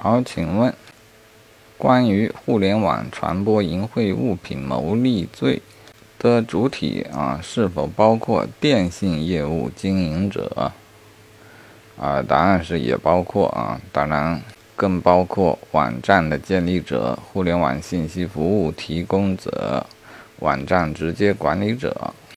好请问关于互联网传播淫秽物品牟利罪的主体啊是否包括电信业务经营者？啊答案是也包括啊当然更包括网站的建立者互联网信息服务提供者网站直接管理者。